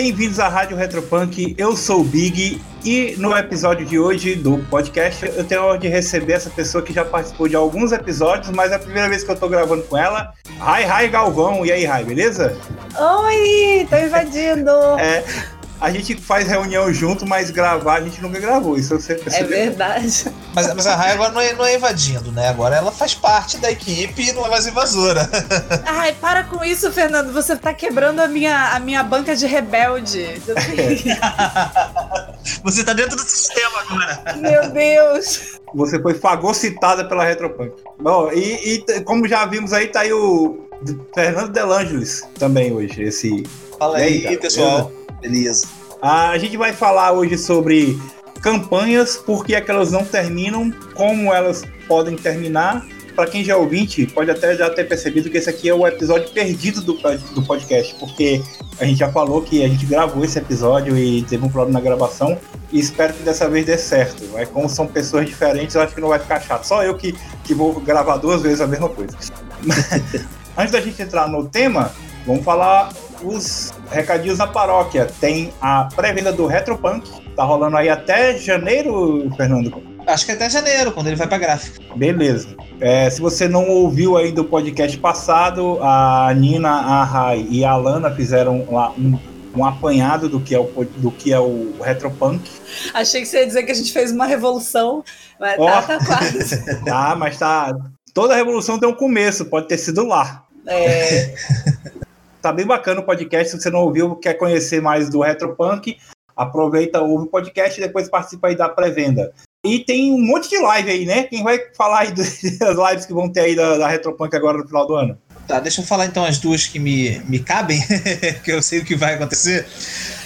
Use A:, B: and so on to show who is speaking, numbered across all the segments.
A: Bem-vindos à Rádio Retropunk. Eu sou o Big e no episódio de hoje do podcast eu tenho a honra de receber essa pessoa que já participou de alguns episódios, mas é a primeira vez que eu tô gravando com ela. Rai, Rai Galvão. E aí, Rai, beleza?
B: Oi, tô invadindo.
A: É, a gente faz reunião junto, mas gravar a gente nunca gravou. Isso você
B: percebeu? É verdade.
C: Mas, mas a Rai agora não é, não é invadindo, né? Agora ela faz parte da equipe e não é mais invasora.
B: Ai, para com isso, Fernando. Você tá quebrando a minha, a minha banca de rebelde.
C: você tá dentro do sistema agora.
B: Meu Deus.
A: Você foi fagocitada pela Retropunk. Bom, e, e como já vimos aí, tá aí o Fernando Delangelis também hoje. Esse...
C: Fala aí, aí pessoal. Beleza.
A: A gente vai falar hoje sobre campanhas, por que é que elas não terminam, como elas podem terminar. Para quem já é ouvinte, pode até já ter percebido que esse aqui é o episódio perdido do, do podcast, porque a gente já falou que a gente gravou esse episódio e teve um problema na gravação, e espero que dessa vez dê certo. Mas como são pessoas diferentes, eu acho que não vai ficar chato. Só eu que, que vou gravar duas vezes a mesma coisa. Antes da gente entrar no tema, vamos falar os recadinhos da paróquia. Tem a pré-venda do Retropunk, tá rolando aí até janeiro, Fernando?
C: Acho que até janeiro, quando ele vai pra gráfica.
A: Beleza. É, se você não ouviu aí do podcast passado, a Nina, a Rai e a Alana fizeram lá um, um apanhado do que, é o, do que é o Retropunk.
B: Achei que você ia dizer que a gente fez uma revolução, mas oh. tá, tá quase.
A: tá, mas tá. Toda revolução tem um começo, pode ter sido lá.
B: É.
A: Tá bem bacana o podcast. Se você não ouviu, quer conhecer mais do Retropunk, aproveita, ouve o podcast e depois participa aí da pré-venda. E tem um monte de live aí, né? Quem vai falar aí das lives que vão ter aí da, da Retropunk agora no final do ano?
C: Tá, deixa eu falar então as duas que me, me cabem, que eu sei o que vai acontecer.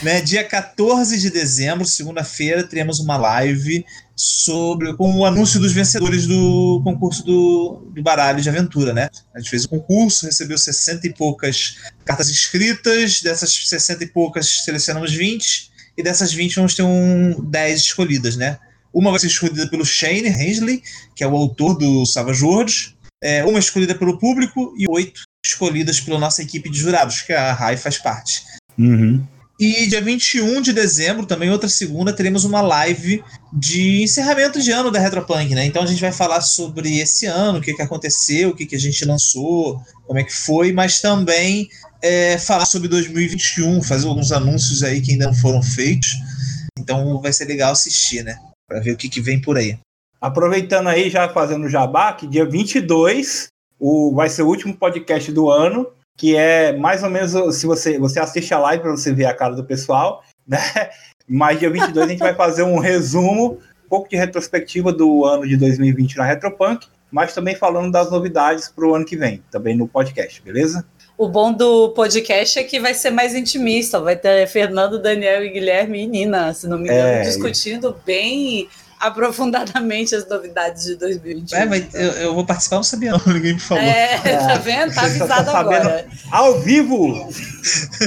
C: Né? Dia 14 de dezembro, segunda-feira, teremos uma live sobre com o anúncio dos vencedores do concurso do, do baralho de aventura, né? A gente fez o concurso, recebeu 60 e poucas cartas inscritas, dessas 60 e poucas selecionamos 20, e dessas 20 vamos ter um 10 escolhidas, né? Uma vai ser escolhida pelo Shane Hensley, que é o autor do Savage Worlds, é, uma escolhida pelo público e oito escolhidas pela nossa equipe de jurados, que a RAI faz parte.
A: Uhum.
C: E dia 21 de dezembro, também outra segunda, teremos uma live de encerramento de ano da Retropunk, né? Então a gente vai falar sobre esse ano, o que, que aconteceu, o que, que a gente lançou, como é que foi, mas também é, falar sobre 2021, fazer alguns anúncios aí que ainda não foram feitos. Então vai ser legal assistir, né? Para ver o que, que vem por aí.
A: Aproveitando aí, já fazendo o jabá, que dia 22 o, vai ser o último podcast do ano, que é mais ou menos, se você, você assiste a live para você ver a cara do pessoal, né? Mas dia 22 a gente vai fazer um resumo, um pouco de retrospectiva do ano de 2020 na Retropunk, mas também falando das novidades para o ano que vem, também no podcast, beleza?
B: O bom do podcast é que vai ser mais intimista, vai ter Fernando, Daniel e Guilherme e Nina, se não me engano, é, discutindo bem aprofundadamente as novidades de 2021. É,
C: mas eu, eu vou participar, não sabia não, ninguém me falou.
B: É, tá vendo? Tá avisado tá agora.
A: Ao vivo!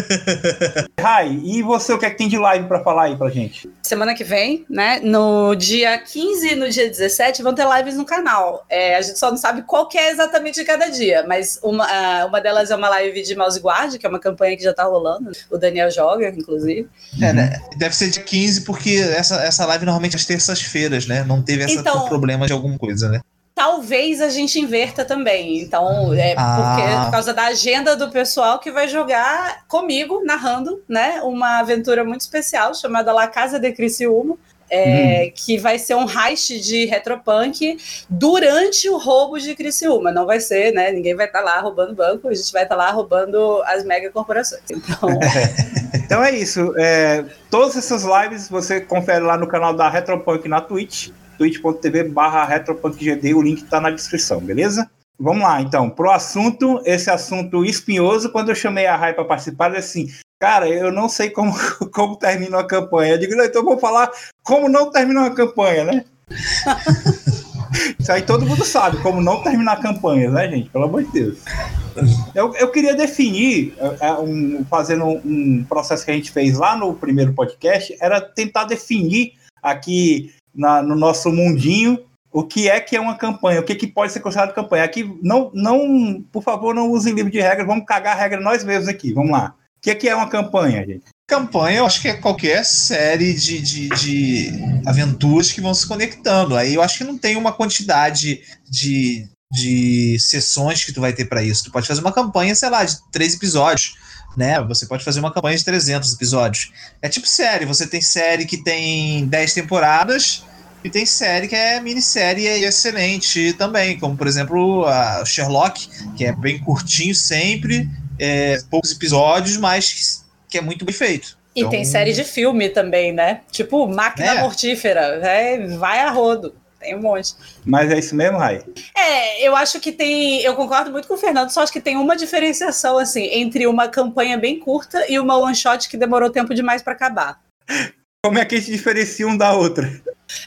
A: Rai, e você, o que é que tem de live para falar aí pra gente?
B: Semana que vem, né, no dia 15 e no dia 17 vão ter lives no canal. É, a gente só não sabe qual que é exatamente de cada dia, mas uma, ah, uma delas é uma live de Mouse Guard, que é uma campanha que já tá rolando. O Daniel joga, inclusive.
C: É, né? Deve ser de 15, porque essa, essa live normalmente é às terças-feiras né? Não teve esse então, problema de alguma coisa, né?
B: Talvez a gente inverta também. Então, é ah. porque por causa da agenda do pessoal que vai jogar comigo, narrando, né? Uma aventura muito especial chamada La Casa de Criciúma. É, hum. que vai ser um heist de retropunk durante o roubo de Criciúma. Não vai ser, né? Ninguém vai estar tá lá roubando banco, a gente vai estar tá lá roubando as mega corporações. Então,
A: então é isso. É, todas essas lives você confere lá no canal da Retropunk na Twitch, twitch.tv barra retropunkgd, o link está na descrição, beleza? Vamos lá, então, pro assunto, esse assunto espinhoso, quando eu chamei a Rai para participar, ele assim, cara, eu não sei como, como termina uma campanha. Eu digo, então eu vou falar como não termina uma campanha, né? Isso aí todo mundo sabe, como não terminar campanhas, né, gente? Pelo amor de Deus. Eu, eu queria definir, é, é, um, fazendo um processo que a gente fez lá no primeiro podcast, era tentar definir aqui na, no nosso mundinho o que é que é uma campanha, o que, que pode ser considerado campanha. Aqui, não, não, por favor, não usem livro de regras, vamos cagar a regra nós mesmos aqui, vamos lá que, que é uma campanha, gente?
C: Campanha, eu acho que é qualquer série de, de, de, aventuras que vão se conectando. Aí eu acho que não tem uma quantidade de, de sessões que tu vai ter para isso. Tu pode fazer uma campanha, sei lá, de três episódios, né? Você pode fazer uma campanha de 300 episódios. É tipo série. Você tem série que tem 10 temporadas e tem série que é minissérie e é excelente também, como por exemplo a Sherlock, que é bem curtinho sempre, é, poucos episódios, mas que é muito bem feito.
B: E então, tem série de filme também, né? Tipo, Máquina é. Mortífera, é, vai a rodo. Tem um monte.
A: Mas é isso mesmo, Rai?
B: É, eu acho que tem. Eu concordo muito com o Fernando, só acho que tem uma diferenciação, assim, entre uma campanha bem curta e uma one shot que demorou tempo demais para acabar.
A: Como é que a gente diferencia um da outra?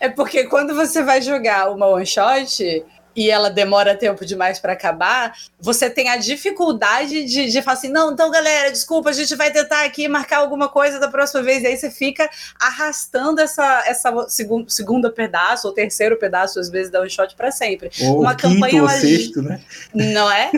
B: É porque quando você vai jogar uma one shot, e ela demora tempo demais para acabar, você tem a dificuldade de, de falar assim: não, então galera, desculpa, a gente vai tentar aqui marcar alguma coisa da próxima vez. E aí você fica arrastando essa, essa segundo, segunda pedaço ou terceiro pedaço, às vezes, da one shot para sempre.
A: Ou Uma campanha. Ou sexto, né?
B: Não é?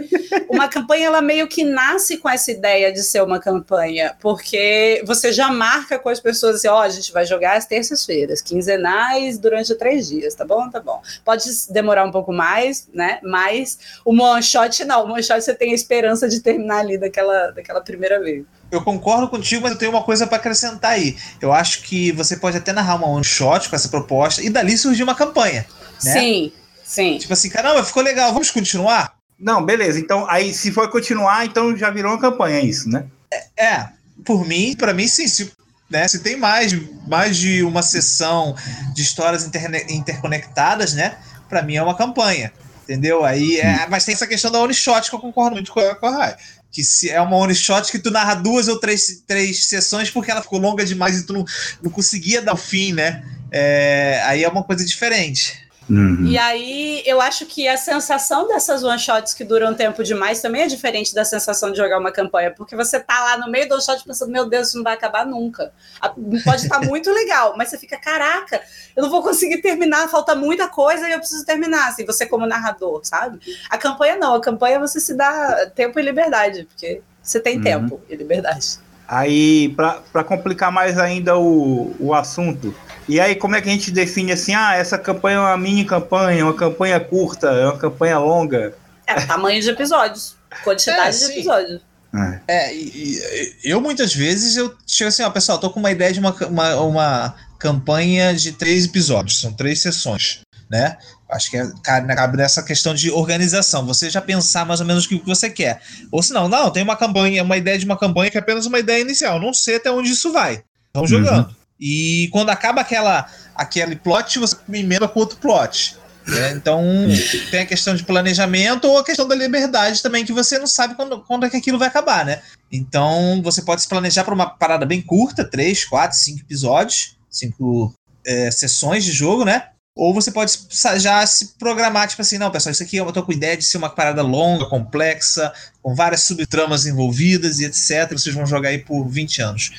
B: Uma campanha, ela meio que nasce com essa ideia de ser uma campanha, porque você já marca com as pessoas assim: ó, oh, a gente vai jogar às terças-feiras, quinzenais durante três dias, tá bom? Tá bom. Pode demorar um pouco mais mais, né? Mas o one shot não, o one shot você tem a esperança de terminar ali daquela, daquela primeira vez.
C: Eu concordo contigo, mas eu tenho uma coisa para acrescentar aí. Eu acho que você pode até narrar uma one shot com essa proposta e dali surgir uma campanha. Né?
B: Sim, sim.
C: Tipo assim, caramba, ficou legal, vamos continuar?
A: Não, beleza. Então, aí, se for continuar, então já virou uma campanha, é isso, né?
C: É, é por mim, para mim, sim. Se, né, se tem mais, mais de uma sessão de histórias interconectadas, né? Para mim é uma campanha. Entendeu? Aí é, mas tem essa questão da one shot que eu concordo muito com a, com a Rai. Que se é uma one shot que tu narra duas ou três, três sessões porque ela ficou longa demais e tu não, não conseguia dar o fim, né? É, aí é uma coisa diferente.
B: Uhum. E aí, eu acho que a sensação dessas one-shots que duram tempo demais também é diferente da sensação de jogar uma campanha, porque você tá lá no meio do one-shot pensando, meu Deus, isso não vai acabar nunca. Pode estar muito legal, mas você fica, caraca, eu não vou conseguir terminar, falta muita coisa e eu preciso terminar, assim, você como narrador, sabe? A campanha não, a campanha você se dá tempo e liberdade, porque você tem uhum. tempo e liberdade.
A: Aí, para complicar mais ainda o, o assunto, e aí como é que a gente define assim, ah, essa campanha é uma mini campanha, uma campanha curta, é uma campanha longa?
B: É, tamanho de episódios, quantidade é, de episódios.
C: É, é e, e, eu muitas vezes eu chego assim, ó, pessoal, tô com uma ideia de uma, uma, uma campanha de três episódios, são três sessões, né? Acho que é, cabe nessa questão de organização. Você já pensar mais ou menos o que você quer. Ou se não, não, tem uma campanha, uma ideia de uma campanha que é apenas uma ideia inicial. Não sei até onde isso vai. Vamos uhum. jogando. E quando acaba aquela, aquele plot, você emenda com outro plot. Né? Então, tem a questão de planejamento ou a questão da liberdade também, que você não sabe quando, quando é que aquilo vai acabar, né? Então, você pode se planejar para uma parada bem curta, três, quatro, cinco episódios, cinco é, sessões de jogo, né? Ou você pode já se programar, tipo assim, não, pessoal, isso aqui eu tô com ideia de ser uma parada longa, complexa, com várias subtramas envolvidas e etc. Vocês vão jogar aí por 20 anos.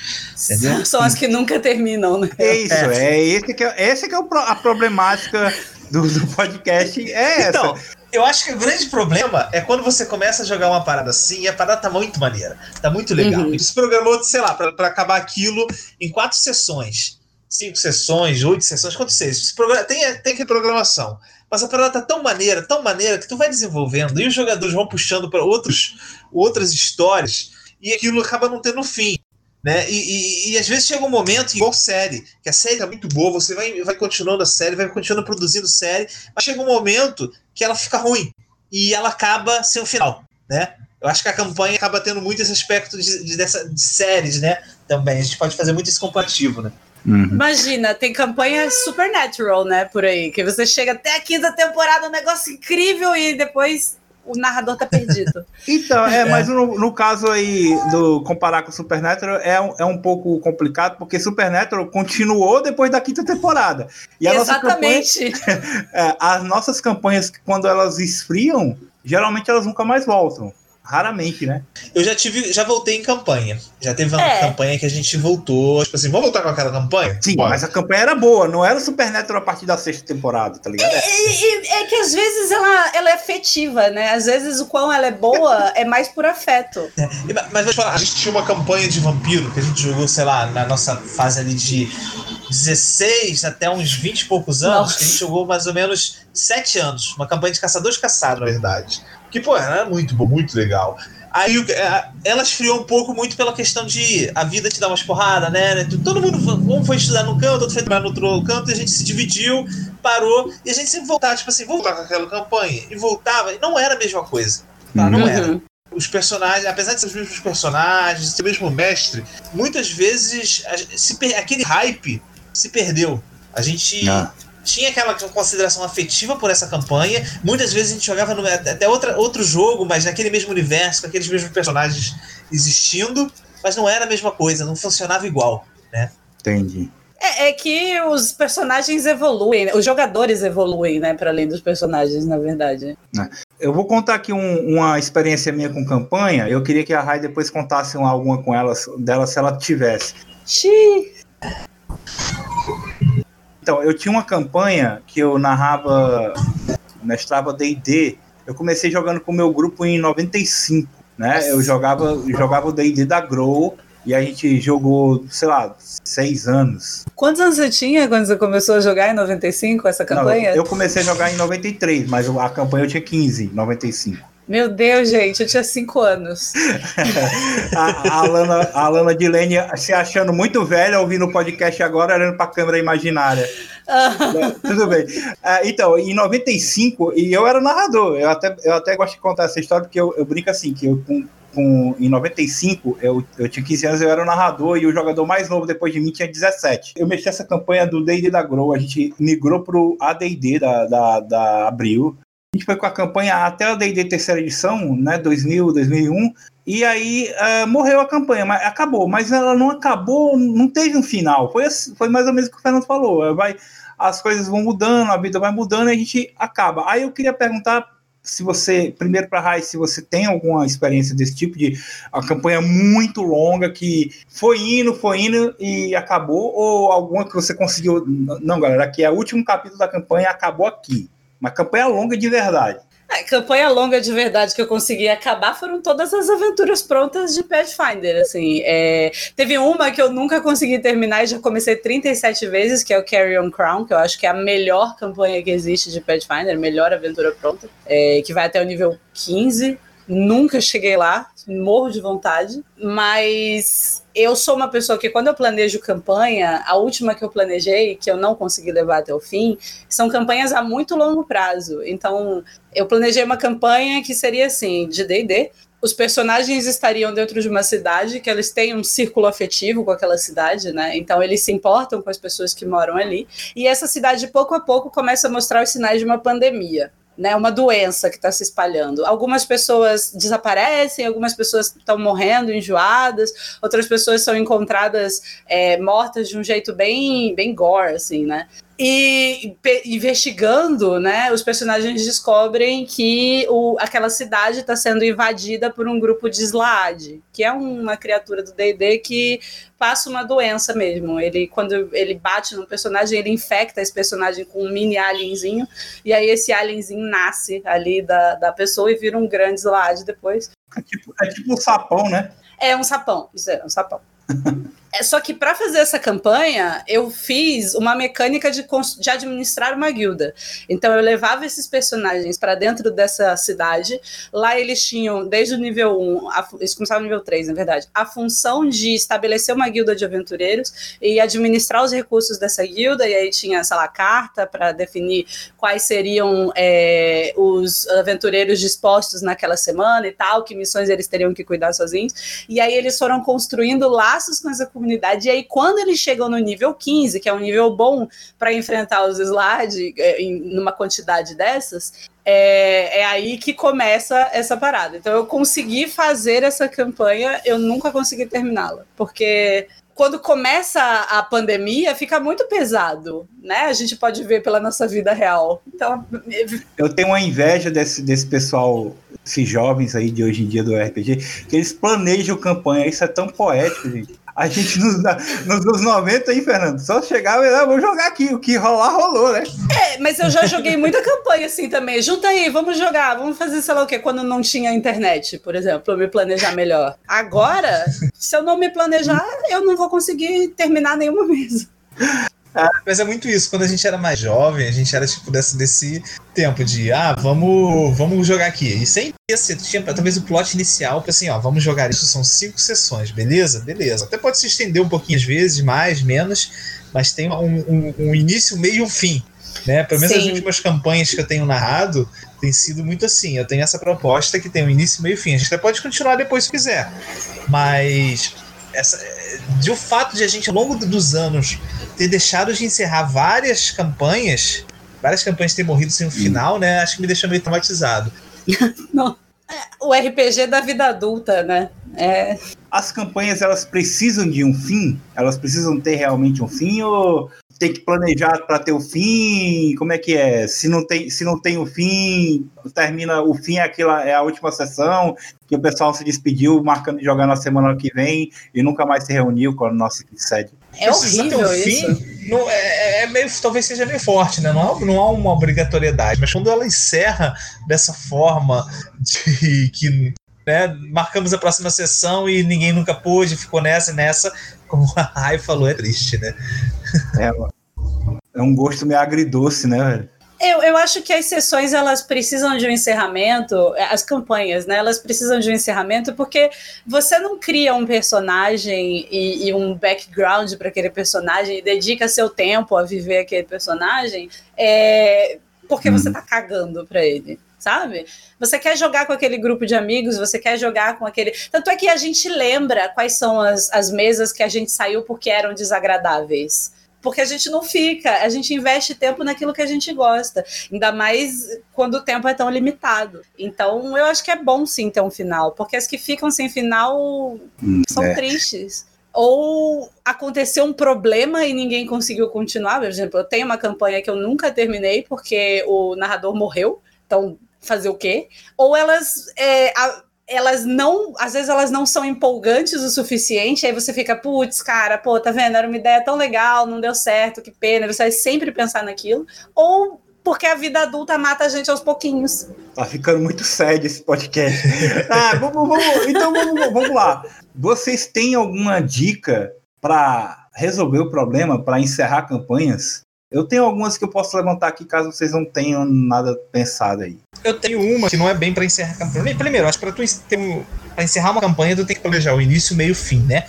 C: Entendeu?
B: São as que nunca terminam, né?
A: É isso, é, é esse que é, esse que é a problemática do, do podcast. É então, essa.
C: Eu acho que o grande problema é quando você começa a jogar uma parada assim e a parada tá muito maneira, tá muito legal. Uhum. E se programou, sei lá, para acabar aquilo em quatro sessões cinco sessões, oito sessões, quanto seja. Tem, tem reprogramação. Mas a parada tá tão maneira, tão maneira, que tu vai desenvolvendo e os jogadores vão puxando para outras histórias e aquilo acaba não tendo fim. Né? E, e, e, às vezes chega um momento, igual série, que a série tá muito boa, você vai, vai continuando a série, vai continuando produzindo série, mas chega um momento que ela fica ruim e ela acaba sem o final, né? Eu acho que a campanha acaba tendo muito esse aspecto de, de, dessa, de séries, né? Também. A gente pode fazer muito esse comparativo, né?
B: Uhum. Imagina, tem campanha Supernatural, né, por aí, que você chega até a quinta temporada, um negócio incrível e depois o narrador tá perdido.
A: então, é, mas no, no, caso aí do comparar com Supernatural é um, é um pouco complicado, porque Supernatural continuou depois da quinta temporada.
B: E Exatamente.
A: Campanha, é, as nossas campanhas, quando elas esfriam, geralmente elas nunca mais voltam. Raramente, né?
C: Eu já tive, já voltei em campanha. Já teve uma é. campanha que a gente voltou, tipo assim, vamos voltar com aquela campanha?
A: Sim, Bora. mas a campanha era boa, não era o Supernatural a partir da sexta temporada, tá ligado? É,
B: é, é, que às vezes ela, ela é afetiva, né? Às vezes o quão ela é boa é mais por afeto. É,
C: mas vou te falar, a gente tinha uma campanha de vampiro que a gente jogou, sei lá, na nossa fase ali de 16 até uns 20 e poucos anos, Nossa. que a gente jogou mais ou menos 7 anos. Uma campanha de caçadores caçados, na verdade. Que, pô, era muito bom, muito legal. Aí é, ela esfriou um pouco muito pela questão de a vida te dá umas porradas, né? Todo mundo um foi estudar num canto, outro foi trabalhar no outro canto, e a gente se dividiu, parou, e a gente sempre voltava, tipo assim, voltar com aquela campanha. E voltava, e não era a mesma coisa. Tá? Não uhum. era. Os personagens, apesar de ser os mesmos personagens, ser o mesmo mestre, muitas vezes se, aquele hype se perdeu. A gente. Ah tinha aquela consideração afetiva por essa campanha. Muitas vezes a gente jogava no, até outra, outro jogo, mas naquele mesmo universo, com aqueles mesmos personagens existindo, mas não era a mesma coisa, não funcionava igual, né?
A: Entendi.
B: É, é que os personagens evoluem, os jogadores evoluem, né, para além dos personagens, na verdade.
A: É. Eu vou contar aqui um, uma experiência minha com campanha. Eu queria que a Rai depois contasse alguma com ela, dela se ela tivesse.
B: Xiii.
A: Então, eu tinha uma campanha que eu narrava, mestrava D&D. Eu comecei jogando com o meu grupo em 95, né? Eu jogava, jogava o D&D da Grow e a gente jogou, sei lá, seis anos.
B: Quantos anos você tinha quando você começou a jogar em 95, essa campanha?
A: Não, eu comecei a jogar em 93, mas a campanha eu tinha 15, 95.
B: Meu Deus, gente, eu tinha cinco anos.
A: a, a, Alana, a se achando muito velha, ouvindo o podcast agora, olhando para a câmera imaginária. Tudo bem. Uh, então, em 95, e eu era narrador, eu até, eu até gosto de contar essa história, porque eu, eu brinco assim, que eu com, com, em 95, eu, eu tinha 15 anos, eu era o narrador e o jogador mais novo depois de mim tinha 17. Eu mexi essa campanha do D&D da Grow, a gente migrou pro AD&D da, da, da Abril, a gente foi com a campanha até a D&D terceira edição, né, 2000, 2001, e aí uh, morreu a campanha, mas acabou, mas ela não acabou, não teve um final, foi, foi mais ou menos o que o Fernando falou, vai, as coisas vão mudando, a vida vai mudando e a gente acaba. Aí eu queria perguntar se você, primeiro para a Rai, se você tem alguma experiência desse tipo de a campanha muito longa que foi indo, foi indo e acabou, ou alguma que você conseguiu, não galera, aqui é o último capítulo da campanha, acabou aqui. Uma campanha longa de verdade.
B: A campanha longa de verdade que eu consegui acabar foram todas as aventuras prontas de Pathfinder. Assim, é... teve uma que eu nunca consegui terminar e já comecei 37 vezes, que é o Carry on Crown, que eu acho que é a melhor campanha que existe de Pathfinder, melhor aventura pronta, é... que vai até o nível 15. Nunca cheguei lá, morro de vontade, mas eu sou uma pessoa que, quando eu planejo campanha, a última que eu planejei, que eu não consegui levar até o fim, são campanhas a muito longo prazo. Então, eu planejei uma campanha que seria assim, de DD. Os personagens estariam dentro de uma cidade que eles têm um círculo afetivo com aquela cidade, né? Então eles se importam com as pessoas que moram ali. E essa cidade, pouco a pouco, começa a mostrar os sinais de uma pandemia né, uma doença que está se espalhando. Algumas pessoas desaparecem, algumas pessoas estão morrendo, enjoadas, outras pessoas são encontradas é, mortas de um jeito bem, bem gore, assim, né? E investigando, né, os personagens descobrem que o, aquela cidade está sendo invadida por um grupo de Slaad, que é uma criatura do D&D que passa uma doença mesmo. Ele, quando ele bate no personagem, ele infecta esse personagem com um mini alienzinho, e aí esse alienzinho nasce ali da, da pessoa e vira um grande Slaad depois.
A: É tipo, é tipo um sapão, né?
B: É um sapão, isso é um sapão. É, só que para fazer essa campanha, eu fiz uma mecânica de, de administrar uma guilda. Então eu levava esses personagens para dentro dessa cidade. Lá eles tinham, desde o nível 1, a, eles começavam no nível 3, na verdade, a função de estabelecer uma guilda de aventureiros e administrar os recursos dessa guilda. E aí tinha, sei lá, carta para definir quais seriam é, os aventureiros dispostos naquela semana e tal, que missões eles teriam que cuidar sozinhos. E aí eles foram construindo laços com essa. E aí, quando eles chegam no nível 15, que é um nível bom para enfrentar os Slade é, em numa quantidade dessas, é, é, aí que começa essa parada. Então, eu consegui fazer essa campanha, eu nunca consegui terminá-la, porque quando começa a pandemia, fica muito pesado, né? A gente pode ver pela nossa vida real. Então,
A: eu tenho uma inveja desse, desse pessoal, esses jovens aí de hoje em dia do RPG, que eles planejam campanha. Isso é tão poético, gente. A gente nos, nos anos 90 aí, Fernando, só chegava e ah, jogar aqui. O que rolar, rolou, né?
B: É, mas eu já joguei muita campanha assim também. Junta aí, vamos jogar, vamos fazer sei lá o quê, quando não tinha internet, por exemplo, eu me planejar melhor. Agora, se eu não me planejar, eu não vou conseguir terminar nenhuma mesa.
C: Mas é muito isso. Quando a gente era mais jovem, a gente era tipo desse, desse tempo de ah, vamos, vamos jogar aqui. E sem esse, tinha talvez o plot inicial, assim, ó, vamos jogar isso, são cinco sessões, beleza? Beleza. Até pode se estender um pouquinho às vezes, mais, menos, mas tem um, um, um início, meio e um fim. Né? Pelo menos Sim. as últimas campanhas que eu tenho narrado tem sido muito assim. Eu tenho essa proposta que tem um início, meio e fim. A gente até pode continuar depois se quiser. Mas essa, de o fato de a gente, ao longo dos anos, ter deixado de encerrar várias campanhas, várias campanhas ter morrido sem um final, né? Acho que me deixou meio traumatizado.
B: Não. É, o RPG da vida adulta, né? É...
A: As campanhas elas precisam de um fim? Elas precisam ter realmente um fim ou tem que planejar para ter o fim? Como é que é? Se não tem, se não tem o fim, termina o fim é aquela é a última sessão que o pessoal se despediu, marcando de jogar na semana que vem e nunca mais se reuniu com a nossa sede.
B: É horrível ter um isso.
C: Fim, não, é, é, é, meio, talvez seja meio forte, né? Não há, não há uma obrigatoriedade, mas quando ela encerra dessa forma de que né, marcamos a próxima sessão e ninguém nunca pôde, ficou nessa e nessa, como a Rai falou, é triste, né?
A: É, é um gosto meio agridoce, né, velho?
B: Eu, eu acho que as sessões elas precisam de um encerramento, as campanhas, né? Elas precisam de um encerramento porque você não cria um personagem e, e um background para aquele personagem e dedica seu tempo a viver aquele personagem é, porque hum. você tá cagando para ele sabe? Você quer jogar com aquele grupo de amigos, você quer jogar com aquele. Tanto é que a gente lembra quais são as, as mesas que a gente saiu porque eram desagradáveis. Porque a gente não fica, a gente investe tempo naquilo que a gente gosta. Ainda mais quando o tempo é tão limitado. Então, eu acho que é bom sim ter um final, porque as que ficam sem final hum, são é. tristes ou aconteceu um problema e ninguém conseguiu continuar. Por exemplo, eu tenho uma campanha que eu nunca terminei porque o narrador morreu. Então, fazer o quê? Ou elas. É, a, elas não, às vezes elas não são empolgantes o suficiente, aí você fica, putz, cara, pô, tá vendo? Era uma ideia tão legal, não deu certo, que pena, você vai sempre pensar naquilo. Ou porque a vida adulta mata a gente aos pouquinhos.
A: Tá ficando muito sério esse podcast. ah, vamos, vamos, então vamos, vamos lá. Vocês têm alguma dica para resolver o problema, para encerrar campanhas? Eu tenho algumas que eu posso levantar aqui caso vocês não tenham nada pensado aí.
C: Eu tenho uma que não é bem para encerrar a campanha. Primeiro, acho que para tu ter para encerrar uma campanha, tu tem que planejar o início, o meio e o fim, né?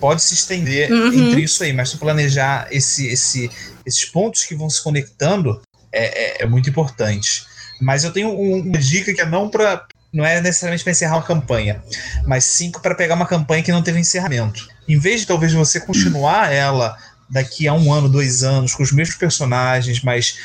C: Pode se estender uhum. entre isso aí, mas tu planejar esse, esse, esses pontos que vão se conectando é, é, é muito importante. Mas eu tenho uma dica que é não para não é necessariamente para encerrar uma campanha, mas sim para pegar uma campanha que não teve encerramento. Em vez de talvez você continuar ela daqui a um ano, dois anos, com os mesmos personagens, mas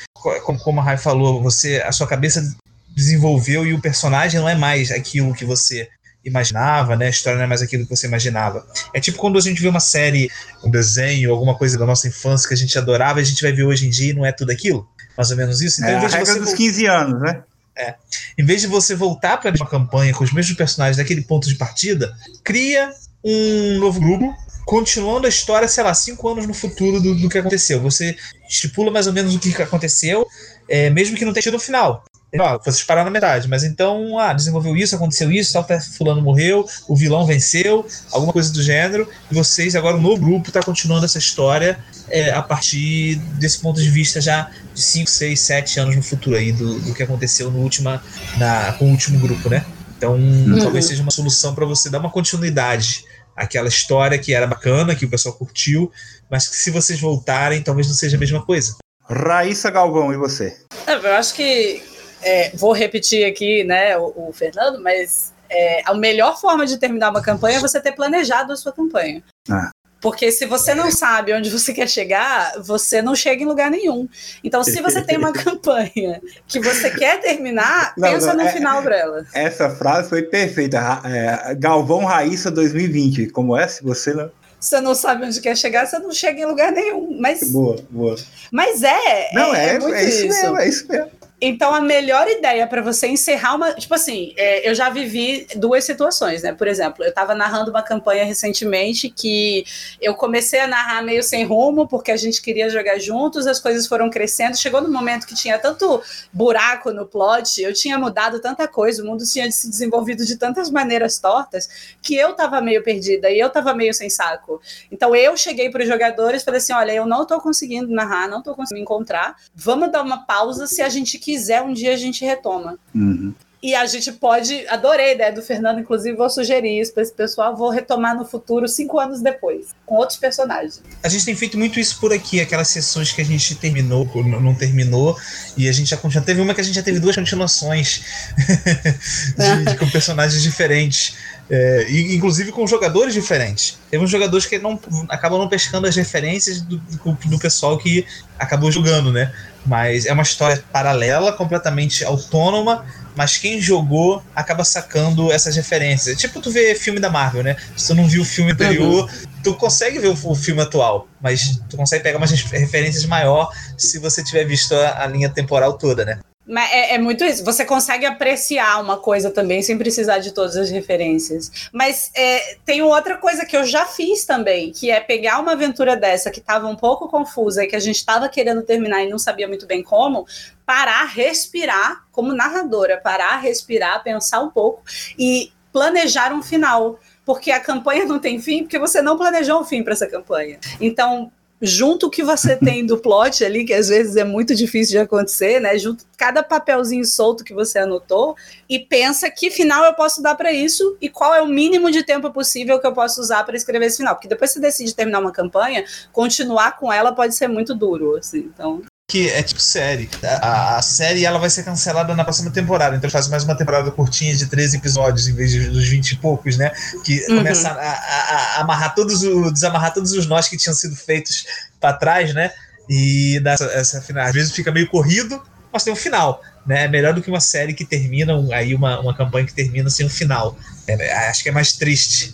C: como a Rai falou, você a sua cabeça desenvolveu e o personagem não é mais aquilo que você imaginava, né? A história não é mais aquilo que você imaginava. É tipo quando a gente vê uma série, um desenho, alguma coisa da nossa infância que a gente adorava, e a gente vai ver hoje em dia e não é tudo aquilo. Mais ou menos isso.
A: Então, é, em vez a regra você... dos 15 anos, né?
C: É. Em vez de você voltar para uma campanha com os mesmos personagens daquele ponto de partida, cria um novo grupo continuando a história, sei lá, cinco anos no futuro do, do que aconteceu. Você estipula mais ou menos o que aconteceu, é, mesmo que não tenha tido o um final. Ó, vocês pararam na metade, mas então, ah, desenvolveu isso, aconteceu isso, tal, fulano morreu, o vilão venceu, alguma coisa do gênero, e vocês agora, no grupo, está continuando essa história é, a partir desse ponto de vista já de 5, 6, 7 anos no futuro aí do, do que aconteceu no última, na, com o último grupo, né? Então, uhum. talvez seja uma solução para você dar uma continuidade aquela história que era bacana, que o pessoal curtiu, mas que se vocês voltarem, talvez não seja a mesma coisa.
A: Raíssa Galvão, e você?
B: É, eu acho que é, vou repetir aqui, né, o, o Fernando, mas é, a melhor forma de terminar uma campanha é você ter planejado a sua campanha. Ah. Porque se você não sabe onde você quer chegar, você não chega em lugar nenhum. Então, se você tem uma campanha que você quer terminar, não, pensa não, no é, final dela.
A: Essa frase foi perfeita. É, Galvão Raíssa 2020. Como é? Se você não.
B: você não sabe onde quer chegar, você não chega em lugar nenhum. Mas,
A: boa, boa.
B: Mas é.
A: Não, é, é, é isso, isso mesmo, é isso mesmo.
B: Então, a melhor ideia para você encerrar uma. Tipo assim, é, eu já vivi duas situações, né? Por exemplo, eu estava narrando uma campanha recentemente que eu comecei a narrar meio sem rumo, porque a gente queria jogar juntos, as coisas foram crescendo. Chegou no momento que tinha tanto buraco no plot, eu tinha mudado tanta coisa, o mundo tinha se desenvolvido de tantas maneiras tortas, que eu estava meio perdida e eu estava meio sem saco. Então, eu cheguei para os jogadores e falei assim: olha, eu não estou conseguindo narrar, não estou conseguindo encontrar, vamos dar uma pausa se a gente quiser, um dia a gente retoma.
A: Uhum.
B: E a gente pode. Adorei a ideia do Fernando, inclusive, vou sugerir isso para esse pessoal. Vou retomar no futuro, cinco anos depois, com outros personagens.
C: A gente tem feito muito isso por aqui, aquelas sessões que a gente terminou, não terminou, e a gente já continua. Teve uma que a gente já teve duas continuações de, de, com personagens diferentes. É, inclusive com jogadores diferentes. Teve uns jogadores que não acabam não pescando as referências do, do, pessoal que acabou jogando, né? Mas é uma história paralela, completamente autônoma, mas quem jogou acaba sacando essas referências. É tipo tu vê filme da Marvel, né? Se tu não viu o filme anterior, tu consegue ver o, o, filme atual, mas tu consegue pegar umas referências maior se você tiver visto a, a linha temporal toda, né?
B: Mas é, é, muito isso. Você consegue apreciar uma coisa também sem precisar de todas as referências. Mas é, tem outra coisa que eu já fiz também, que é pegar uma aventura dessa que estava um pouco confusa e que a gente estava querendo terminar e não sabia muito bem como, parar, respirar como narradora, parar, respirar, pensar um pouco e planejar um final. Porque a campanha não tem fim, porque você não planejou um fim para essa campanha. Então, junto o que você tem do plot ali, que às vezes é muito difícil de acontecer, né? Junto cada papelzinho solto que você anotou e pensa que final eu posso dar para isso e qual é o mínimo de tempo possível que eu posso usar para escrever esse final, porque depois você decide terminar uma campanha, continuar com ela pode ser muito duro, assim. Então,
C: que é tipo série. A, a, série ela vai ser cancelada na próxima temporada, então faz mais uma temporada curtinha de 13 episódios em vez de, dos 20 e poucos, né? Que uhum. começa a, a, a, amarrar todos o, desamarrar todos os nós que tinham sido feitos para trás, né? E dessa, essa final, às vezes fica meio corrido, mas tem um final, né? É melhor do que uma série que termina aí uma, uma campanha que termina sem um final. É, acho que é mais triste.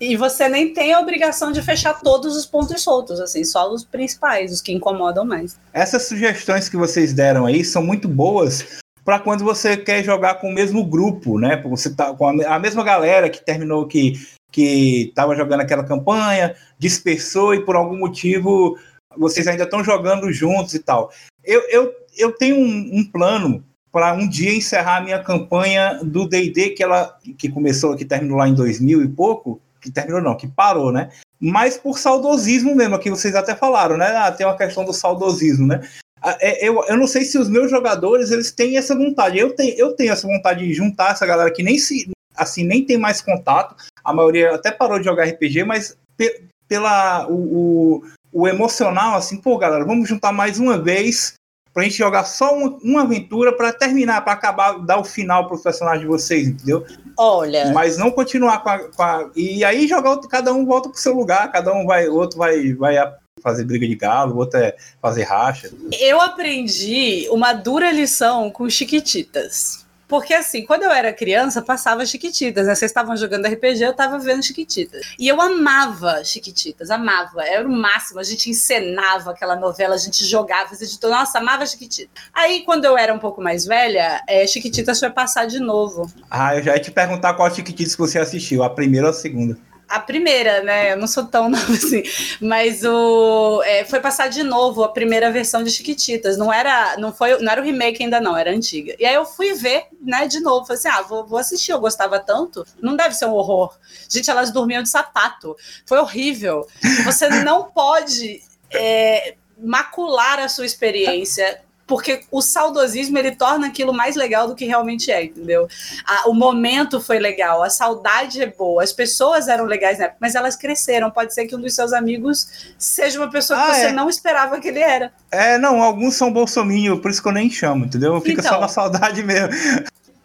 B: E você nem tem a obrigação de fechar todos os pontos soltos, assim, só os principais, os que incomodam mais.
A: Essas sugestões que vocês deram aí são muito boas para quando você quer jogar com o mesmo grupo, né? Você tá com a mesma galera que terminou que que estava jogando aquela campanha, dispersou e por algum motivo vocês ainda estão jogando juntos e tal. Eu, eu, eu tenho um, um plano para um dia encerrar a minha campanha do D&D que ela que começou, que terminou lá em 2000 e pouco, que terminou não, que parou, né? Mas por saudosismo mesmo, que vocês até falaram, né? Ah, tem uma questão do saudosismo, né? Ah, é, eu, eu não sei se os meus jogadores eles têm essa vontade. Eu tenho, eu tenho essa vontade de juntar essa galera que nem se assim nem tem mais contato. A maioria até parou de jogar RPG, mas pe, pela o, o, o, emocional assim, pô, galera, vamos juntar mais uma vez pra gente jogar só uma, uma aventura para terminar, para acabar, dar o final pro personagem de vocês, entendeu?
B: Olha.
A: Mas não continuar com a. Com a e aí jogar, cada um volta pro seu lugar, cada um vai, outro vai, vai fazer briga de galo, o outro é fazer racha.
B: Eu aprendi uma dura lição com Chiquititas. Porque assim, quando eu era criança, passava Chiquititas, né? Vocês estavam jogando RPG, eu tava vendo Chiquititas. E eu amava Chiquititas, amava. Era o máximo. A gente encenava aquela novela, a gente jogava, os editores, nossa, amava Chiquititas. Aí, quando eu era um pouco mais velha, é, Chiquititas foi passar de novo.
A: Ah, eu já ia te perguntar qual Chiquititas que você assistiu, a primeira ou a segunda?
B: A primeira, né? Eu não sou tão nova assim. Mas o é, foi passar de novo a primeira versão de Chiquititas. Não era, não foi, não era o remake ainda não, era antiga. E aí eu fui ver, né, de novo. Falei assim: "Ah, vou, vou assistir, eu gostava tanto. Não deve ser um horror". Gente, elas dormiam de sapato. Foi horrível. Você não pode é, macular a sua experiência porque o saudosismo ele torna aquilo mais legal do que realmente é, entendeu? A, o momento foi legal, a saudade é boa, as pessoas eram legais na época, mas elas cresceram. Pode ser que um dos seus amigos seja uma pessoa ah, que você é. não esperava que ele era.
A: É, não, alguns são bolsominho, por isso que eu nem chamo, entendeu? Fica então, só na saudade mesmo.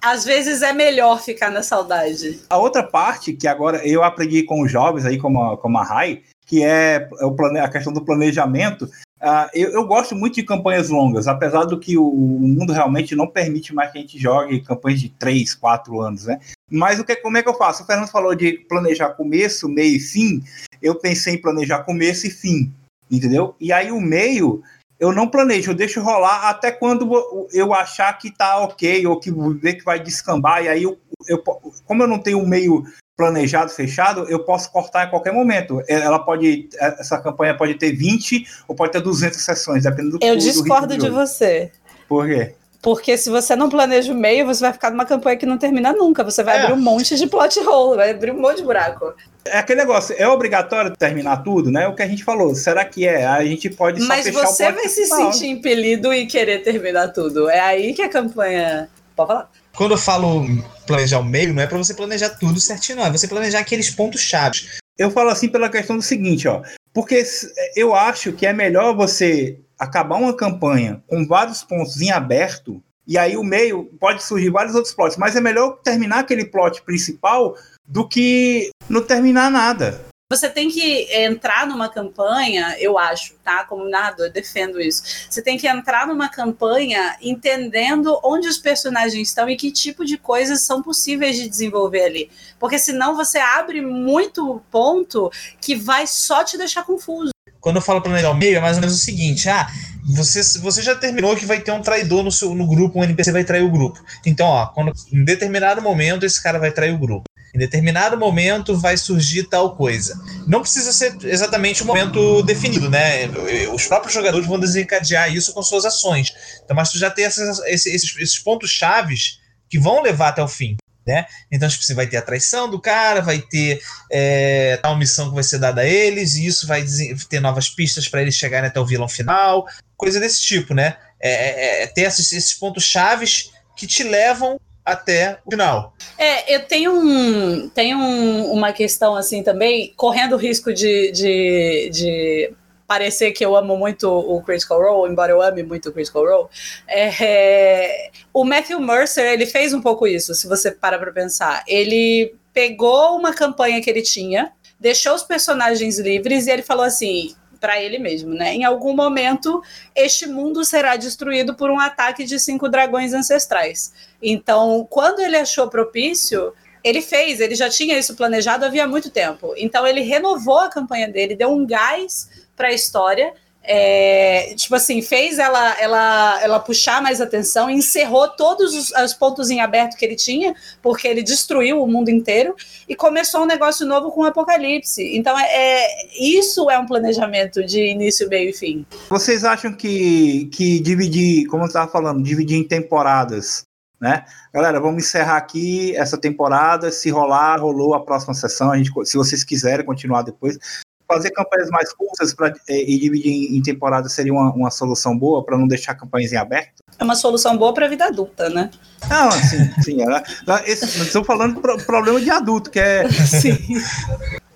B: Às vezes é melhor ficar na saudade.
A: A outra parte que agora eu aprendi com os jovens aí, como a, como a Rai, que é, é o plane, a questão do planejamento, Uh, eu, eu, gosto muito de campanhas longas, apesar do que o, o, mundo realmente não permite mais que a gente jogue campanhas de 3, 4 anos, né? Mas o que, como é que eu faço? O Fernando falou de planejar começo, meio e fim. Eu pensei em planejar começo e fim, entendeu? E aí o meio eu não planejo, eu deixo rolar até quando eu achar que tá ok, ou que ver que vai descambar, e aí eu, eu como eu não tenho um meio planejado, fechado, eu posso cortar em qualquer momento. É, ela pode, é, essa campanha pode ter 20 ou pode ter 200 sessões, dependendo
B: do Eu do discordo de você.
A: Por quê?
B: Porque se você não planeja o meio, você vai ficar numa campanha que não termina nunca. Você vai é. abrir um monte de plot hole, vai abrir um monte de buraco.
A: É aquele negócio, é obrigatório terminar tudo, né? O que a gente falou. Será que é? A gente pode só
B: Mas
A: fechar
B: você vai se sentir impelido e querer terminar tudo. É aí que a campanha. Pode falar.
C: Quando eu falo planejar o meio, não é para você planejar tudo certinho, não. É você planejar aqueles pontos chaves.
A: Eu falo assim pela questão do seguinte, ó. Porque eu acho que é melhor você acabar uma campanha com vários pontos em aberto, e aí o meio pode surgir vários outros plots, mas é melhor terminar aquele plot principal do que não terminar nada.
B: Você tem que entrar numa campanha, eu acho, tá? Como narrador, defendo isso. Você tem que entrar numa campanha entendendo onde os personagens estão e que tipo de coisas são possíveis de desenvolver ali. Porque senão você abre muito ponto que vai só te deixar confuso.
C: Quando eu falo planejar o meio, é mais ou menos o seguinte: ah, você, você já terminou que vai ter um traidor no, seu, no grupo, um NPC vai trair o grupo. Então, ó, quando, em determinado momento esse cara vai trair o grupo. Em determinado momento vai surgir tal coisa. Não precisa ser exatamente um momento definido, né? Os próprios jogadores vão desencadear isso com suas ações. Então, mas tu já tem esses, esses, esses pontos chaves que vão levar até o fim. Né? Então, tipo, você vai ter a traição do cara, vai ter é, tal missão que vai ser dada a eles, e isso vai ter novas pistas para eles chegarem até o vilão final, coisa desse tipo, né? É, é, é ter esses, esses pontos chaves que te levam até o final.
B: É, eu tenho, um, tenho um, uma questão assim também, correndo o risco de, de, de parecer que eu amo muito o Critical Role, embora eu ame muito o Critical Role, é, o Matthew Mercer, ele fez um pouco isso, se você para pra pensar. Ele pegou uma campanha que ele tinha, deixou os personagens livres e ele falou assim: para ele mesmo, né? Em algum momento, este mundo será destruído por um ataque de cinco dragões ancestrais. Então, quando ele achou propício, ele fez, ele já tinha isso planejado havia muito tempo. Então, ele renovou a campanha dele, deu um gás para a história é, tipo assim, fez ela, ela, ela puxar mais atenção, encerrou todos os, os, pontos em aberto que ele tinha, porque ele destruiu o mundo inteiro, e começou um negócio novo com o Apocalipse. Então, é, é isso é um planejamento de início, meio e fim.
A: Vocês acham que, que dividir, como eu estava falando, dividir em temporadas, né? Galera, vamos encerrar aqui essa temporada. Se rolar, rolou a próxima sessão. A gente, se vocês quiserem continuar depois, fazer campanhas mais curtas pra, é, e dividir em, em temporadas seria uma, uma solução boa para não deixar campanhas em aberto?
B: É uma solução boa para a vida adulta, né?
A: Não, sim, sim. Ela, estou falando pro, problema de adulto, que é. Sim.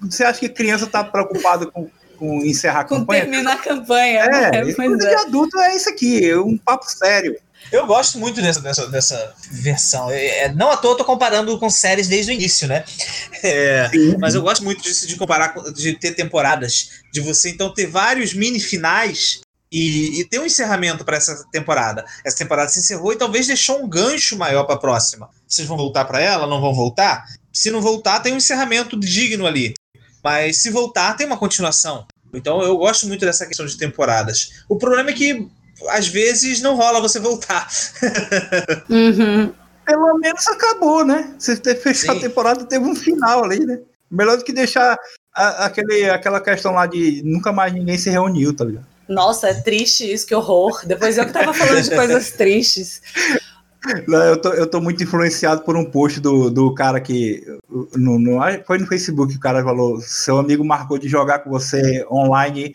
A: Você acha que criança está preocupada com, com encerrar a com campanha?
B: Com terminar a campanha.
A: É, né? coisa de adulto é isso aqui, é um papo sério.
C: Eu gosto muito dessa, dessa, dessa versão. É, é, não à toa eu tô comparando com séries desde o início, né? É, mas eu gosto muito disso de comparar, de ter temporadas, de você então ter vários mini finais e, e ter um encerramento para essa temporada. Essa temporada se encerrou e talvez deixou um gancho maior para a próxima. Vocês vão voltar para ela? Não vão voltar? Se não voltar, tem um encerramento digno ali. Mas se voltar, tem uma continuação. Então eu gosto muito dessa questão de temporadas. O problema é que às vezes não rola você voltar.
B: Uhum.
A: Pelo menos acabou, né? Você fechou a temporada teve um final ali, né? Melhor do que deixar a, aquele, aquela questão lá de nunca mais ninguém se reuniu, tá ligado?
B: Nossa, é triste isso, que horror. Depois eu que tava falando de coisas tristes.
A: Não, eu, tô, eu tô muito influenciado por um post do, do cara que. No, no, foi no Facebook que o cara falou: seu amigo marcou de jogar com você online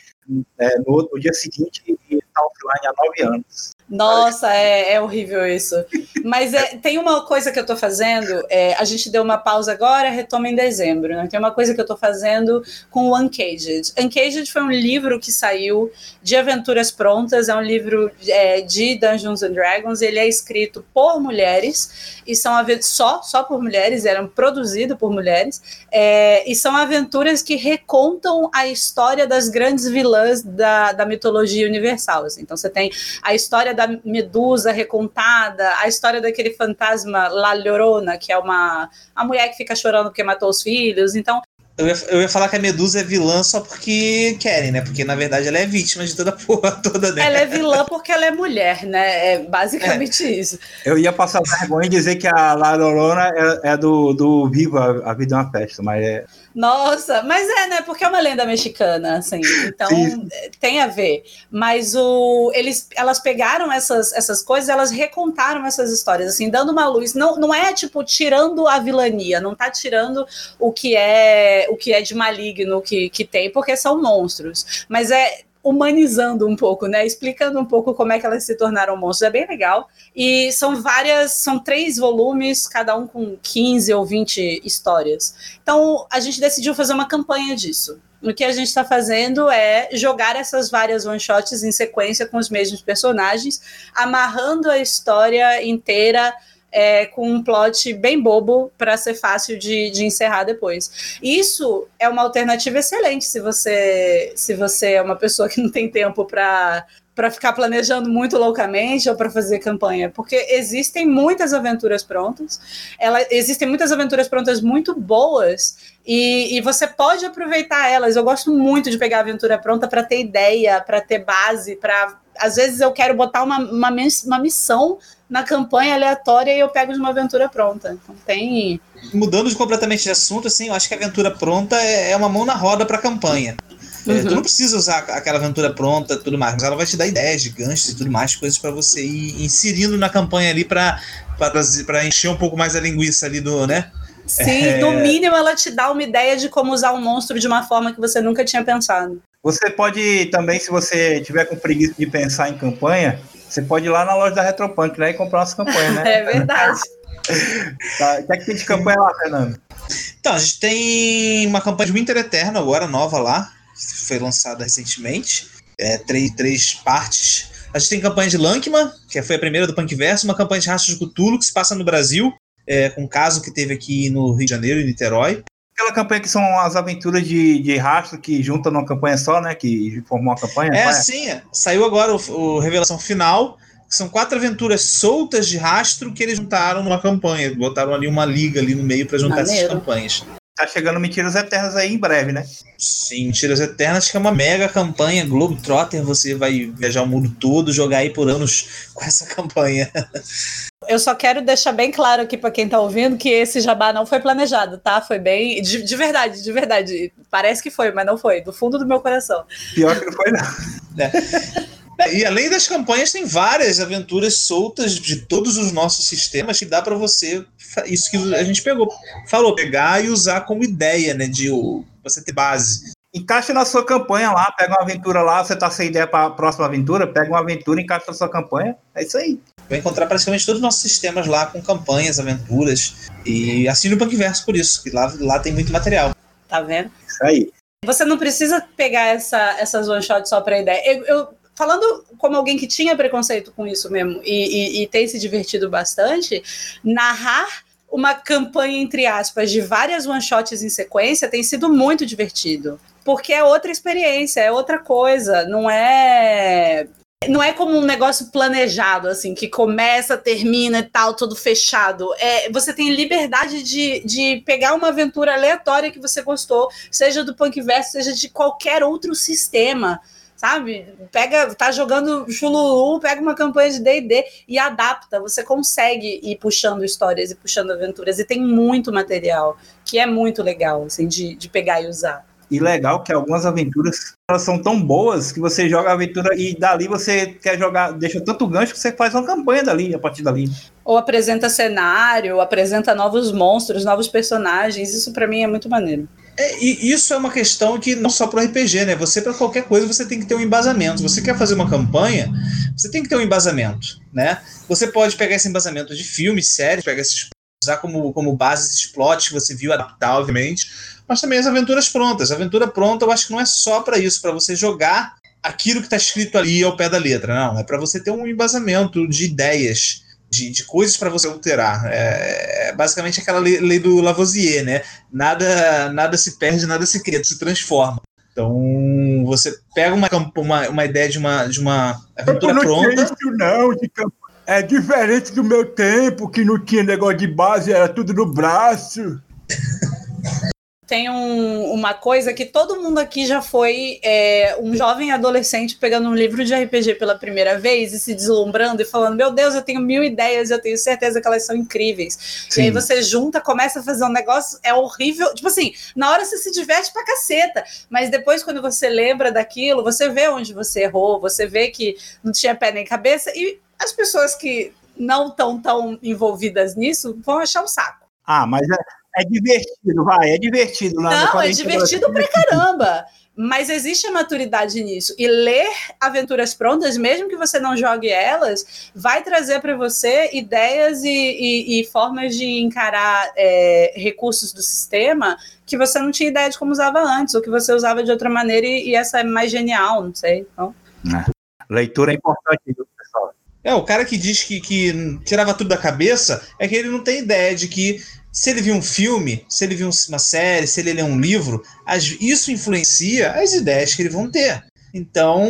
A: é, no, no dia seguinte e tá offline há nove anos.
B: Nossa, é, é, horrível isso. Mas é, tem uma coisa que eu tô fazendo. É, a gente deu uma pausa agora, retoma em dezembro. Né? Tem uma coisa que eu tô fazendo com o Uncaged. Uncaged foi um livro que saiu de aventuras prontas. É um livro é, de Dungeons and Dragons. Ele é escrito por mulheres e são só só por mulheres. Eram produzido por mulheres é, e são aventuras que recontam a história das grandes vilãs da, da mitologia universal. Assim. Então você tem a história da Medusa recontada, a história daquele fantasma La Llorona, que é uma a mulher que fica chorando porque matou os filhos. Então,
C: eu ia, eu ia, falar que a Medusa é vilã só porque querem, né? Porque na verdade ela é vítima de toda a porra toda dela.
B: Ela é vilã porque ela é mulher, né? É basicamente é. isso.
A: Eu ia passar vergonha e dizer que a La Llorona é, é, do, do Viva, a Vida é uma Festa, mas é.
B: Nossa, mas é, né? Porque é uma lenda mexicana, assim. Então Sim. tem a ver. Mas o, eles, elas pegaram essas, essas coisas, elas recontaram essas histórias, assim, dando uma luz. Não, não é tipo tirando a vilania, não tá tirando o que é o que é de maligno que, que tem, porque são monstros. Mas é humanizando um pouco, né? Explicando um pouco como é que elas se tornaram monstros. É bem legal. E são várias, são três volumes, cada um com 15 ou 20 histórias. Então a gente decidiu fazer uma campanha disso. O que a gente está fazendo é jogar essas várias one-shots em sequência com os mesmos personagens, amarrando a história inteira é, com um plot bem bobo para ser fácil de, de encerrar depois. Isso é uma alternativa excelente se você se você é uma pessoa que não tem tempo para para ficar planejando muito loucamente ou para fazer campanha, porque existem muitas aventuras prontas, ela, existem muitas aventuras prontas muito boas e, e você pode aproveitar elas. Eu gosto muito de pegar a aventura pronta para ter ideia, para ter base, para às vezes eu quero botar uma, uma, uma missão na campanha aleatória e eu pego de uma aventura pronta. Então tem.
C: Mudando completamente de assunto, assim, eu acho que a aventura pronta é, é uma mão na roda para a campanha. É, uhum. tu não precisa usar aquela aventura pronta tudo mais, mas ela vai te dar ideias de ganchos e tudo mais, coisas para você ir inserindo na campanha ali para encher um pouco mais a linguiça ali do, né?
B: Sim, é... no mínimo ela te dá uma ideia de como usar um monstro de uma forma que você nunca tinha pensado.
A: Você pode também, se você tiver com preguiça de pensar em campanha, você pode ir lá na loja da Retropunk né, e comprar umas campanhas, né?
B: é verdade.
A: tá. O que é que tem de campanha lá, Fernando?
C: Então, a gente tem uma campanha de Winter Eterno agora, nova lá, que foi lançada recentemente. É, três, três partes. A gente tem campanha de Lankman, que foi a primeira do Punkverso, uma campanha de Rastros de Cthulhu, que se passa no Brasil, é, com um caso que teve aqui no Rio de Janeiro, em Niterói
A: aquela campanha que são as aventuras de, de rastro que juntam numa campanha só, né? Que formou uma campanha.
C: É, sim. É. Saiu agora o, o, Revelação Final. São quatro aventuras soltas de rastro que eles juntaram numa campanha. Botaram ali uma liga ali no meio para juntar Maneiro. essas campanhas.
A: Tá chegando Mentiras Eternas aí em breve, né?
C: Sim, Mentiras Eternas, que é uma mega campanha. Globetrotter, você vai viajar o mundo todo, jogar aí por anos com essa campanha.
B: Eu só quero deixar bem claro aqui para quem está ouvindo que esse jabá não foi planejado, tá? Foi bem. De, de, verdade, de verdade. Parece que foi, mas não foi. Do fundo do meu coração.
A: Pior que não foi, não.
C: É. E além das campanhas, tem várias aventuras soltas de todos os nossos sistemas que dá para você. Isso que a gente pegou. Falou, pegar e usar como ideia, né? De você ter base.
A: Encaixa na sua campanha lá, pega uma aventura lá, você tá sem ideia para a próxima aventura, pega uma aventura, encaixa na sua campanha. É isso aí.
C: Vai encontrar praticamente todos os nossos sistemas lá com campanhas, aventuras. E assine o Punkverso por isso, que lá, lá tem muito material.
B: Tá vendo?
A: Isso aí.
B: Você não precisa pegar essa, essas one shots só para ideia. Eu, eu, falando como alguém que tinha preconceito com isso mesmo e, e, e tem se divertido bastante, narrar uma campanha, entre aspas, de várias one-shots em sequência tem sido muito divertido. Porque é outra experiência, é outra coisa. Não é. Não é como um negócio planejado, assim, que começa, termina e tal, todo fechado. É, você tem liberdade de, de pegar uma aventura aleatória que você gostou, seja do Punkverse, seja de qualquer outro sistema sabe? Pega, tá jogando Chululu, pega uma campanha de D&D e adapta. Você consegue ir puxando histórias e puxando aventuras e tem muito material que é muito legal, assim, de, de pegar e usar.
A: E legal que algumas aventuras elas são tão boas que você joga a aventura e dali você quer jogar, deixa tanto gancho que você faz uma campanha dali, a partir dali.
B: Ou apresenta cenário, ou apresenta novos monstros, novos personagens. Isso para mim é muito maneiro.
C: É, e isso é uma questão que não só para o RPG, né? Você, para qualquer coisa, você tem que ter um embasamento. Você quer fazer uma campanha, você tem que ter um embasamento, né? Você pode pegar esse embasamento de filmes, séries, pegar esses, usar como, como base esses plots que você viu, adaptar, obviamente, mas também as aventuras prontas. A aventura pronta, eu acho que não é só para isso, para você jogar aquilo que está escrito ali ao pé da letra, não. É para você ter um embasamento de ideias de, de coisas para você alterar. É, é, basicamente aquela lei, lei, do Lavoisier, né? Nada, nada se perde, nada se cria, se transforma. Então, você pega uma, uma, uma ideia de uma, de uma aventura não pronta. Isso
A: não, de É diferente do meu tempo, que não tinha negócio de base, era tudo no braço.
B: Tem um, uma coisa que todo mundo aqui já foi é, um jovem adolescente pegando um livro de RPG pela primeira vez e se deslumbrando e falando: Meu Deus, eu tenho mil ideias, eu tenho certeza que elas são incríveis. Sim. E aí você junta, começa a fazer um negócio, é horrível. Tipo assim, na hora você se diverte pra caceta, mas depois, quando você lembra daquilo, você vê onde você errou, você vê que não tinha pé nem cabeça, e as pessoas que não estão tão envolvidas nisso vão achar um saco.
A: Ah, mas é, é divertido, vai, é divertido.
B: Lá Não, é divertido pra caramba. Mas existe a maturidade nisso. E ler aventuras prontas, mesmo que você não jogue elas, vai trazer para você ideias e, e, e, formas de encarar é, recursos do sistema que você não tinha ideia de como usava antes, ou que você usava de outra maneira e, e essa é mais genial, não sei. Então...
A: É. Leitura é importante, pessoal.
C: É, o cara que diz que, que tirava tudo da cabeça é que ele não tem ideia de que se ele viu um filme, se ele viu uma série, se ele lê um livro, as, isso influencia as ideias que ele vão ter. Então,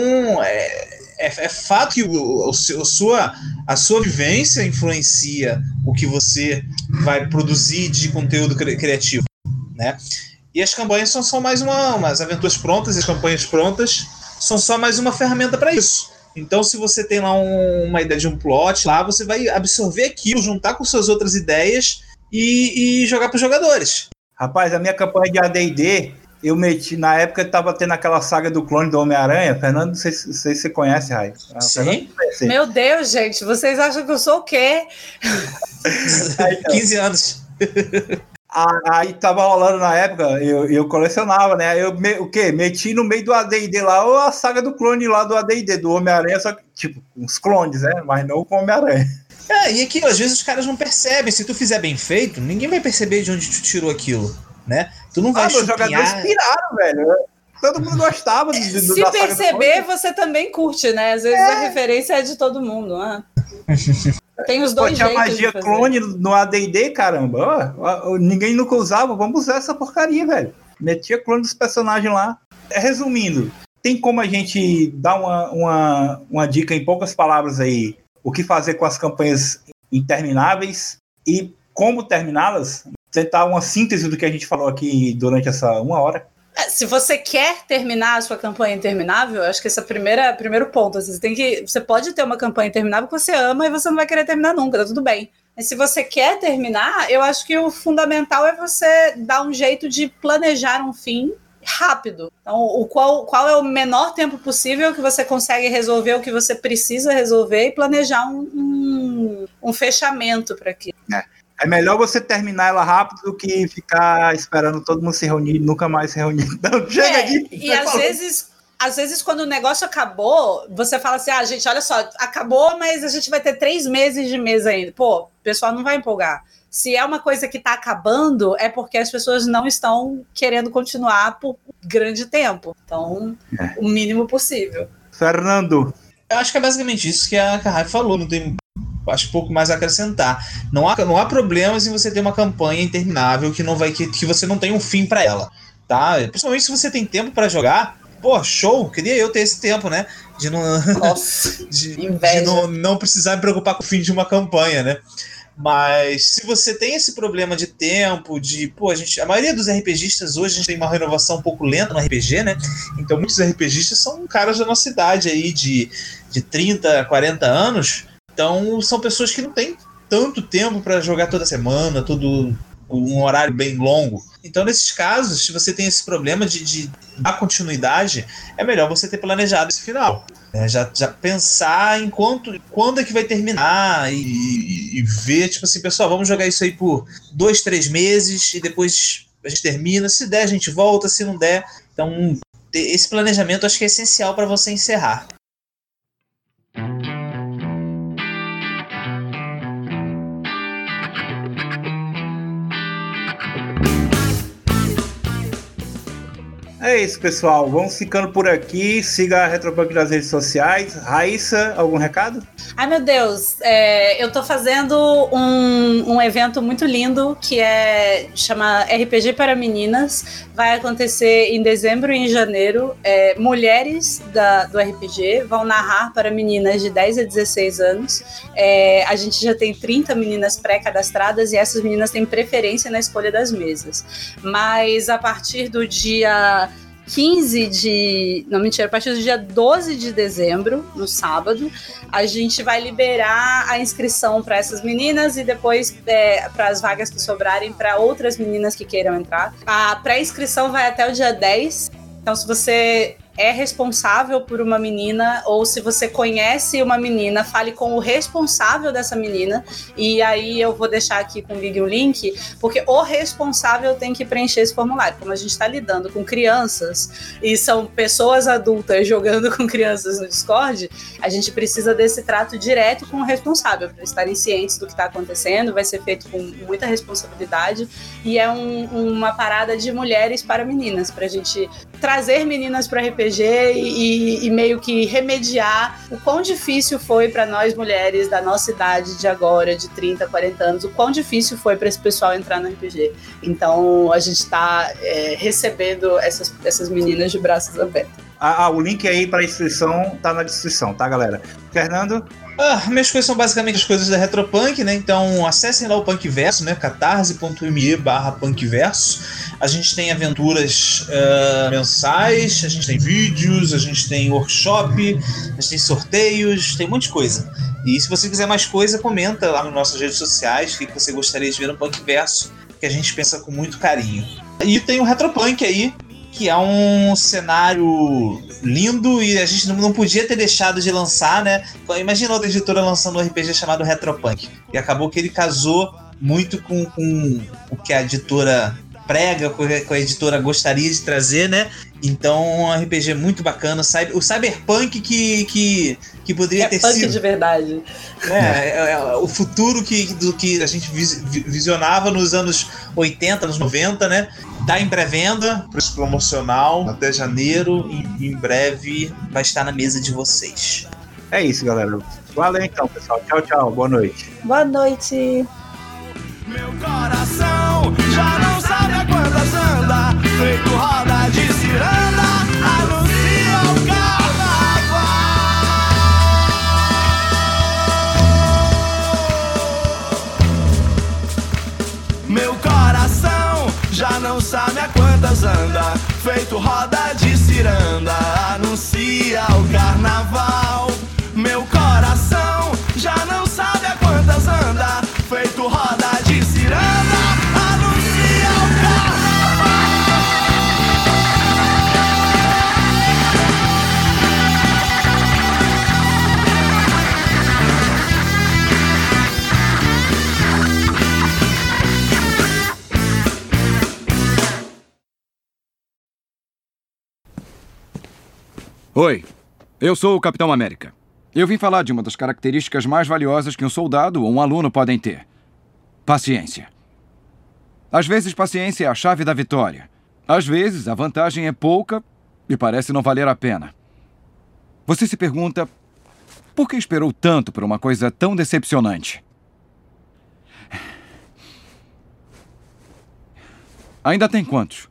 C: é, é, é fato que o, o, a, sua, a sua vivência influencia o que você vai produzir de conteúdo cri criativo, né? E as campanhas são só mais uma, umas aventuras prontas, as campanhas prontas são só mais uma ferramenta para isso. Então, se você tem lá um, uma ideia de um plot, lá você vai absorver aquilo, juntar com suas outras ideias e, e jogar para os jogadores.
A: Rapaz, a minha campanha de AD&D, eu meti, na época estava tendo aquela saga do clone do Homem-Aranha. Fernando, não sei, não sei se você conhece, Rai.
B: Ah, Sim. Meu Deus, gente, vocês acham que eu sou o quê?
C: Aí, então, 15 anos.
A: Aí tava rolando na época, eu, eu colecionava, né? Eu me, o quê? Meti no meio do AD&D lá, ou a saga do clone lá do AD&D, do Homem-Aranha, só que, tipo, uns clones, né? Mas não com Homem-Aranha.
C: É, e aquilo, às vezes os caras não percebem. Se tu fizer bem feito, ninguém vai perceber de onde tu tirou aquilo, né? Tu não vai ah, chupinhar... os jogadores
A: piraram, velho. Todo mundo gostava de, de
B: Se perceber, você também curte, né? Às vezes é. a referência é de todo mundo. Né? Tem os dois Pô,
A: jeitos. a magia clone no ADD, caramba. Ó, ninguém nunca usava. Vamos usar essa porcaria, velho. Metia clone dos personagens lá. Resumindo, tem como a gente dar uma, uma, uma dica em poucas palavras aí o que fazer com as campanhas intermináveis e como terminá-las. Tentar uma síntese do que a gente falou aqui durante essa uma hora.
B: É, se você quer terminar a sua campanha interminável, acho que esse é o primeiro, ponto. Assim, você, tem que, você pode ter uma campanha interminável que você ama e você não vai querer terminar nunca, tá tudo bem. Mas se você quer terminar, eu acho que o fundamental é você dar um jeito de planejar um fim rápido. Então, o qual, qual é o menor tempo possível que você consegue resolver o que você precisa resolver e planejar um, um, um fechamento para aquilo.
A: É. é. melhor você terminar ela rápido do que ficar esperando todo mundo se reunir e nunca mais se reunir. Não, chega
B: é, de. E às vezes às vezes, quando o negócio acabou, você fala assim: ah, gente, olha só, acabou, mas a gente vai ter três meses de mesa ainda. Pô, o pessoal não vai empolgar se é uma coisa que está acabando, é porque as pessoas não estão querendo continuar por grande tempo. Então, é. o mínimo possível.
A: Fernando.
C: Eu acho que é basicamente isso que a Carrai falou, não tem acho pouco mais a acrescentar. Não há, não há problemas em você ter uma campanha interminável que não vai que, que você não tem um fim para ela, tá? Principalmente se você tem tempo para jogar. Pô, show! Queria eu ter esse tempo, né? De não
B: Nossa,
C: de, de não, não precisar me preocupar com o fim de uma campanha, né? Mas se você tem esse problema de tempo, de. Pô, a, gente, a maioria dos RPGistas hoje a gente tem uma renovação um pouco lenta no RPG, né? Então muitos RPGistas são caras da nossa idade aí, de, de 30, 40 anos. Então são pessoas que não têm tanto tempo para jogar toda semana, todo um horário bem longo. Então, nesses casos, se você tem esse problema de, de dar continuidade, é melhor você ter planejado esse final. É, já, já pensar em quanto, quando é que vai terminar e, e, ver, tipo assim, pessoal, vamos jogar isso aí por dois, três meses e depois a gente termina. Se der, a gente volta. Se não der, então esse planejamento acho que é essencial para você encerrar.
A: É isso, pessoal. Vamos ficando por aqui. Siga a Retropunk nas redes sociais. Raíssa, algum recado?
B: Ai, meu Deus. É, eu tô fazendo um, um evento muito lindo que é chama RPG para Meninas. Vai acontecer em dezembro e em janeiro. É, mulheres da, do RPG vão narrar para meninas de 10 a 16 anos. É, a gente já tem 30 meninas pré-cadastradas e essas meninas têm preferência na escolha das mesas. Mas a partir do dia 15 de. Não, mentira, a partir do dia 12 de dezembro, no sábado, a gente vai liberar a inscrição para essas meninas e depois é, para as vagas que sobrarem para outras meninas que queiram entrar. A pré-inscrição vai até o dia 10. Então, se você é responsável por uma menina ou se você conhece uma menina, fale com o responsável dessa menina e aí eu vou deixar aqui com o Big o link, porque o responsável tem que preencher esse formulário. Como a gente está lidando com crianças e são pessoas adultas jogando com crianças no Discord, a gente precisa desse trato direto com o responsável para estarem cientes do que está acontecendo. Vai ser feito com muita responsabilidade e é um, uma parada de mulheres para meninas, para a gente trazer meninas para RPG e, e, meio que remediar o quão difícil foi para nós mulheres da nossa idade de agora, de 30, 40 anos, o quão difícil foi para esse pessoal entrar no RPG. Então a gente está é, recebendo essas, essas meninas de braços abertos.
A: Ah, ah, o link aí para inscrição tá na descrição, tá, galera? Fernando?
C: Ah, minhas coisas são basicamente as coisas da Retropunk, né? Então acessem lá o Punkverso, né? catarse.me barra Punkverso. A gente tem aventuras uh, mensais, a gente tem vídeos, a gente tem workshop, a gente tem sorteios, tem um monte de coisa. E se você quiser mais coisa, comenta lá nas nossas redes sociais o que você gostaria de ver no Punkverso, que a gente pensa com muito carinho. E tem o Retropunk aí, que é um cenário lindo e a gente não podia ter deixado de lançar, né? Imagina outra editora lançando um RPG chamado Retropunk. E acabou que ele casou muito com, com o que a editora prega, com a editora gostaria de trazer, né? Então, um RPG muito bacana. O Cyberpunk que, que, que poderia
B: é
C: ter
B: punk
C: sido.
B: de verdade.
C: É, é, é, o futuro que, do que a gente visionava nos anos 80, anos 90, né? Tá em pré-venda, preço promocional até janeiro e em breve vai estar na mesa de vocês.
A: É isso, galera. Valeu então, pessoal. Tchau, tchau. Boa noite.
B: Boa noite.
D: Meu coração já não sabe a quantas anda, feito roda de ciranda, roda de ciranda, anuncia o carnaval.
E: Oi, eu sou o Capitão América. Eu vim falar de uma das características mais valiosas que um soldado ou um aluno podem ter: paciência. Às vezes, paciência é a chave da vitória. Às vezes, a vantagem é pouca e parece não valer a pena. Você se pergunta: por que esperou tanto por uma coisa tão decepcionante? Ainda tem quantos?